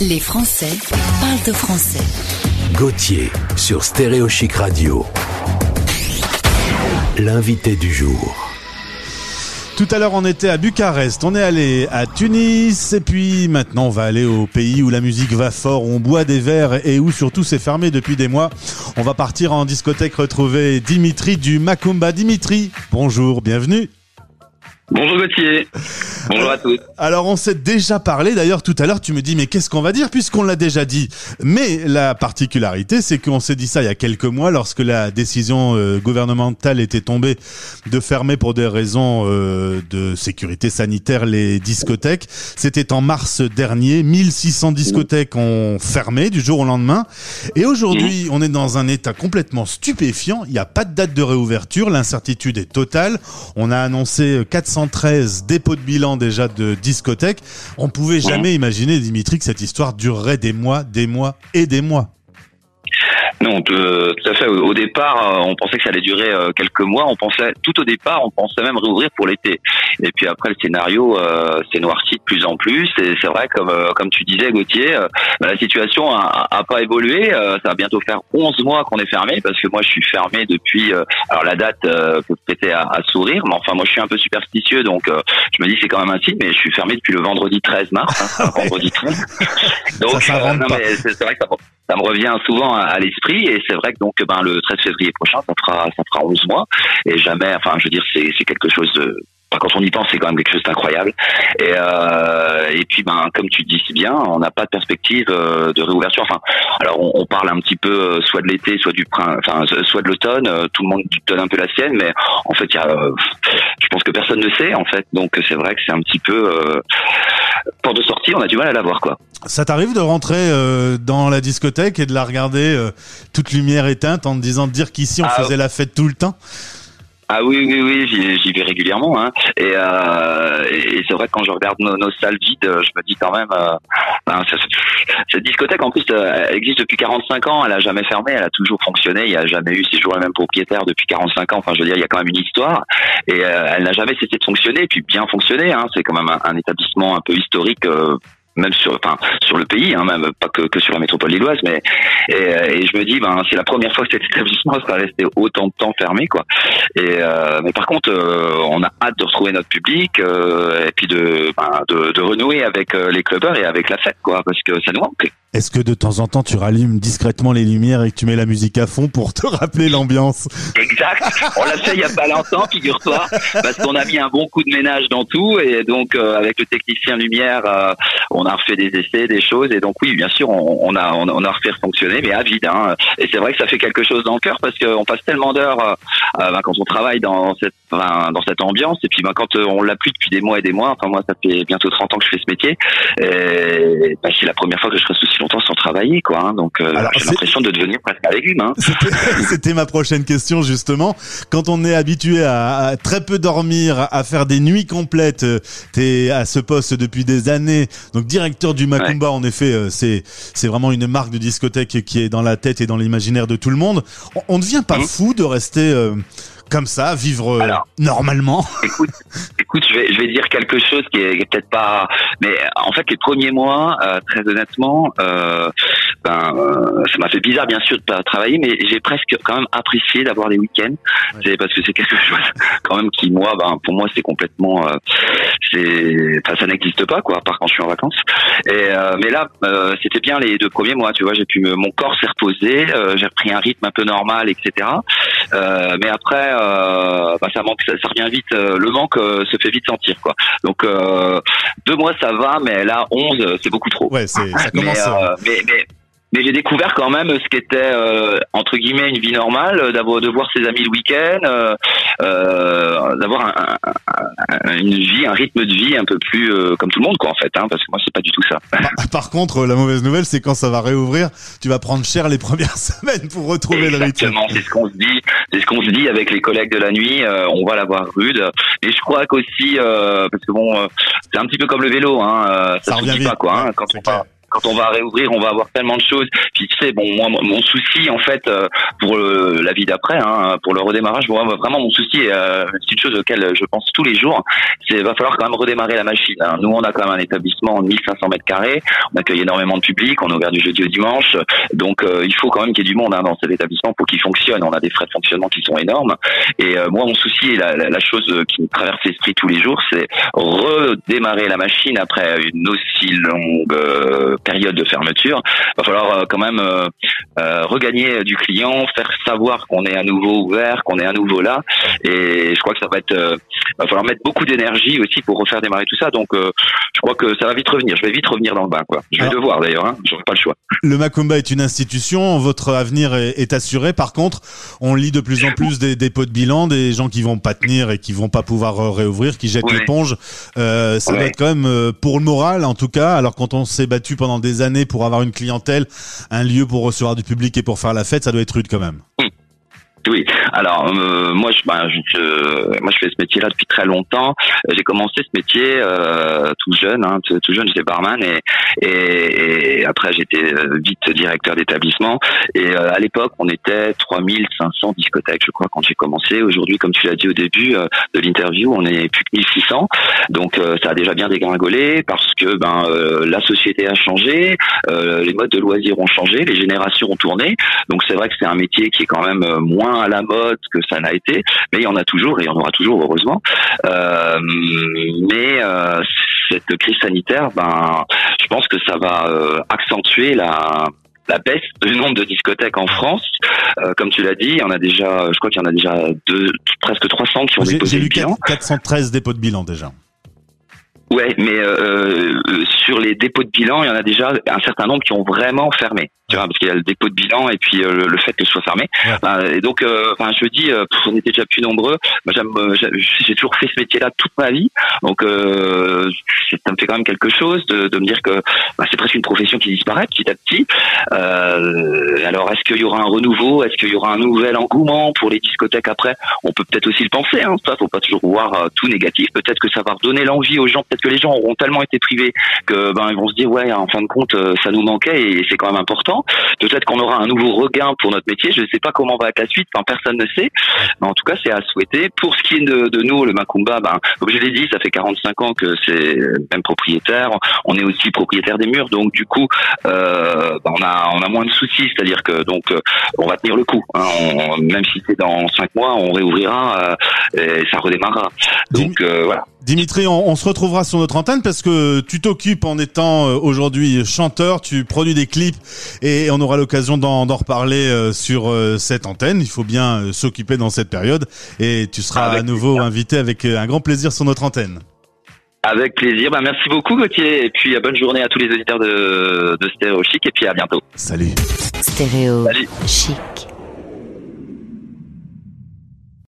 Les Français parlent de français. Gauthier sur Stéréo Chic Radio. L'invité du jour. Tout à l'heure, on était à Bucarest, on est allé à Tunis, et puis maintenant, on va aller au pays où la musique va fort, où on boit des verres et où surtout c'est fermé depuis des mois. On va partir en discothèque retrouver Dimitri du Macumba. Dimitri, bonjour, bienvenue. Bonjour Gauthier. Bonjour à tous. Alors on s'est déjà parlé, d'ailleurs tout à l'heure tu me dis mais qu'est-ce qu'on va dire puisqu'on l'a déjà dit? Mais la particularité c'est qu'on s'est dit ça il y a quelques mois lorsque la décision euh, gouvernementale était tombée de fermer pour des raisons euh, de sécurité sanitaire les discothèques. C'était en mars dernier, 1600 discothèques ont fermé du jour au lendemain. Et aujourd'hui on est dans un état complètement stupéfiant, il n'y a pas de date de réouverture, l'incertitude est totale. On a annoncé 400 113 dépôts de bilan déjà de discothèques. On pouvait jamais imaginer, Dimitri, que cette histoire durerait des mois, des mois et des mois. Non, tout à fait. Au départ, euh, on pensait que ça allait durer euh, quelques mois. On pensait, tout au départ, on pensait même réouvrir pour l'été. Et puis après, le scénario euh, s'est noirci de plus en plus. Et c'est vrai, comme comme tu disais, Gauthier, bah, la situation a, a, pas évolué. ça va bientôt faire 11 mois qu'on est fermé, parce que moi, je suis fermé depuis. alors la date peut prêter à, à, sourire, mais enfin, moi, je suis un peu superstitieux, donc je me dis c'est quand même un signe. Mais je suis fermé depuis le vendredi 13 mars, hein, vendredi 13. Donc, ça, non, mais c'est vrai que ça ça me revient souvent à, l'esprit et c'est vrai que donc ben le 13 février prochain ça fera ça fera 11 mois et jamais enfin je veux dire c'est c'est quelque chose de quand on y pense, c'est quand même quelque chose d'incroyable. Et, euh, et puis, ben, comme tu dis si bien, on n'a pas de perspective euh, de réouverture. Enfin, alors on, on, parle un petit peu euh, soit de l'été, soit du printemps, enfin, soit de l'automne. Euh, tout le monde donne un peu la sienne, mais en fait, il y a, je pense que personne ne sait en fait. Donc, c'est vrai que c'est un petit peu euh, porte de sortie. On a du mal à la voir, quoi. Ça t'arrive de rentrer dans la discothèque et de la regarder toute lumière éteinte en te disant de dire qu'ici on ah, faisait la fête tout le temps? Ah oui, oui, oui, j'y vais régulièrement. Hein. Et, euh, et c'est vrai que quand je regarde nos, salles vides, je me dis quand même, euh, ben, cette discothèque en plus, euh, elle existe depuis 45 ans, elle a jamais fermé, elle a toujours fonctionné, il n'y a jamais eu, c'est toujours le même propriétaire depuis 45 ans. Enfin, je veux dire, il y a quand même une histoire et euh, elle n'a jamais cessé de fonctionner, puis bien fonctionner. Hein. C'est quand même un, un, établissement un peu historique même sur enfin sur le pays hein, même pas que, que sur la métropole lilloise mais et, et je me dis ben c'est la première fois que cet établissement sera resté autant de temps fermé quoi. Et euh, mais par contre euh, on a hâte de retrouver notre public euh, et puis de, ben, de, de renouer avec euh, les clubbers et avec la fête quoi parce que ça nous manque est-ce que de temps en temps tu rallumes discrètement les lumières et que tu mets la musique à fond pour te rappeler l'ambiance Exact. On l'a fait il y a pas longtemps, figure-toi, parce qu'on a mis un bon coup de ménage dans tout et donc euh, avec le technicien lumière, euh, on a refait des essais, des choses et donc oui, bien sûr, on, a on, a refait fonctionner, mais à vide. Hein. Et c'est vrai que ça fait quelque chose dans le cœur parce qu'on passe tellement d'heures euh, bah, quand on travaille dans cette dans cette ambiance et puis bah, quand on l'a plus depuis des mois et des mois. Enfin moi, ça fait bientôt 30 ans que je fais ce métier. Bah, c'est la première fois que je reste aussi longtemps sans travailler, quoi. Hein. donc euh, j'ai l'impression de devenir presque un légume. Hein. C'était ma prochaine question justement. Quand on est habitué à, très peu dormir, à faire des nuits complètes, euh, t'es à ce poste depuis des années. Donc directeur du Macumba, en effet, euh, c'est c'est vraiment une marque de discothèque qui est dans la tête et dans l'imaginaire de tout le monde. On, ne devient pas mmh. fou de rester comme ça, vivre euh, normalement Écoute, écoute, je vais, je vais dire quelque chose qui est, peut-être pas, mais en fait les premiers mois, euh, très honnêtement, euh, ben euh, ça m'a fait bizarre bien sûr de pas travailler, mais j'ai presque quand même apprécié d'avoir les week-ends, c'est parce que c'est quelque chose quand même qui moi, ben pour moi c'est complètement, c'est, enfin ça n'existe pas quoi, à part quand je suis en vacances. Et mais là, c'était bien les deux premiers mois, tu vois, j'ai pu, mon corps s'est reposé, j'ai repris un rythme un peu normal, etc. mais après euh, bah, ça manque, ça, revient vite. Euh, le manque euh, se fait vite sentir, quoi. Donc deux mois ça va, mais là 11 c'est beaucoup trop. Ouais, c'est ça commence. mais, mais mais j'ai découvert quand même ce qu'était euh, entre guillemets une vie normale, euh, d'avoir de voir ses amis le week-end, euh, euh d'avoir un, un, une vie, un rythme de vie un peu plus comme tout le monde quoi en fait, hein, parce que moi c'est pas du tout ça. Par, contre, la mauvaise nouvelle c'est quand ça va réouvrir, tu vas prendre cher les premières semaines pour retrouver le rythme. Exactement, c'est ce qu'on se dit, c'est ce qu'on se dit avec les collègues de la nuit, on va l'avoir rude. Et je crois qu'aussi parce que bon, c'est un petit peu comme le vélo, hein, ça, ça revient vite, pas quoi, hein, quand on part quand on va réouvrir, on va avoir tellement de choses. Puis tu sais, bon, moi, mon souci en fait euh, pour la vie d'après, hein, pour le redémarrage, moi, vraiment mon souci, euh, c'est une chose auquel je pense tous les jours, c'est va falloir quand même redémarrer la machine. Hein. Nous, on a quand même un établissement de 1500 mètres carrés, on accueille énormément de public, on est ouvert du jeudi au dimanche, donc euh, il faut quand même qu'il y ait du monde hein, dans cet établissement pour qu'il fonctionne. On a des frais de fonctionnement qui sont énormes. Et euh, moi, mon souci et la, la, chose qui me traverse l'esprit tous les jours, c'est redémarrer la machine après une aussi longue période de fermeture. Va falloir quand même regagner du client, faire savoir qu'on est à nouveau ouvert, qu'on est à nouveau là. Et je crois que ça va être, va falloir mettre beaucoup d'énergie aussi pour refaire démarrer tout ça. Donc, je crois que ça va vite revenir. Je vais vite revenir dans le bain, quoi. Je vais devoir d'ailleurs. Hein. J'aurai pas le choix. Le Macumba est une institution, votre avenir est, assuré. Par contre, on lit de plus en plus des dépôts de bilan, des gens qui vont pas tenir et qui vont pas pouvoir euh, réouvrir, qui jettent l'éponge. Euh, ça doit être quand même euh, pour le moral, en tout cas. Alors quand on s'est battu pendant des années pour avoir une clientèle, un lieu pour recevoir du public et pour faire la fête, ça doit être rude quand même. Hum. Oui. Alors euh, moi, je, ben, je, moi, je fais ce métier-là depuis très longtemps. J'ai commencé ce métier euh, tout jeune, hein, tout, jeune, j'étais barman et, et, et après j'étais euh, vite directeur d'établissement. Et euh, à l'époque, on était 3500 discothèques, je crois, quand j'ai commencé. Aujourd'hui, comme tu l'as dit au début euh, de l'interview, on est plus que 1600. Donc ça a déjà bien dégringolé parce que ben la société a changé, les modes de loisirs ont changé, les générations ont tourné. Donc c'est vrai que c'est un métier qui est quand même moins à la mode que ça n'a été, mais il y en a toujours et il y en aura toujours heureusement. Euh, mais euh, cette crise sanitaire, ben, je pense que ça va euh, accentuer la la baisse du nombre de discothèques en France. comme tu l'as dit, il y en a déjà, je crois qu'il y en a déjà deux, presque 300 qui ont déposé le bilan. 413 dépôts de bilan déjà. Ouais, mais euh, sur les dépôts de bilan, il y en a déjà un certain nombre qui ont vraiment fermé. Tu vois, parce qu'il y a le dépôt de bilan et puis euh, le fait que ce soit fermé. et donc, euh, enfin, je dis, euh, on était déjà plus nombreux. Moi, j'aime, j'ai toujours fait ce métier-là toute ma vie, donc ça me fait quand même quelque chose de, de me dire que bah, c'est presque une profession qui disparaît petit à petit. alors, est-ce qu'il y aura un renouveau? Est-ce qu'il y aura un nouvel engouement pour les discothèques après? On peut peut-être aussi le penser. Hein, ça, faut pas toujours voir tout négatif. Peut-être que ça va redonner l'envie aux gens. Peut-être que les gens auront tellement été privés que ben ils vont se dire ouais, en fin de compte, ça nous manquait et c'est quand même important. Peut-être qu'on aura un nouveau regain pour notre métier. Je ne sais pas comment va être la suite. Enfin, personne ne sait. Mais en tout cas, c'est à souhaiter. Pour ce qui est de, nous, le Macumba, ben, comme je l'ai dit, ça fait 45 ans que c'est même propriétaire. On est aussi propriétaire des murs. Donc, du coup, euh, ben, on a, on a moins de soucis. C'est-à-dire que, donc, euh, on va tenir le coup. Hein. même si c'est dans 5 mois, on réouvrira euh, et ça redémarrera. Donc, voilà. Dimitri, on, se retrouvera sur notre antenne parce que tu t'occupes en étant aujourd'hui chanteur, tu produis des clips et on aura l'occasion d'en reparler euh, sur euh, cette antenne. Il faut bien s'occuper dans cette période et tu seras à nouveau invité avec un grand plaisir sur notre antenne. Avec plaisir. Bah, merci beaucoup Gauthier et puis bonne journée à tous les auditeurs de, de Stéréo Chic et puis à bientôt. Salut. Stéréo Chic.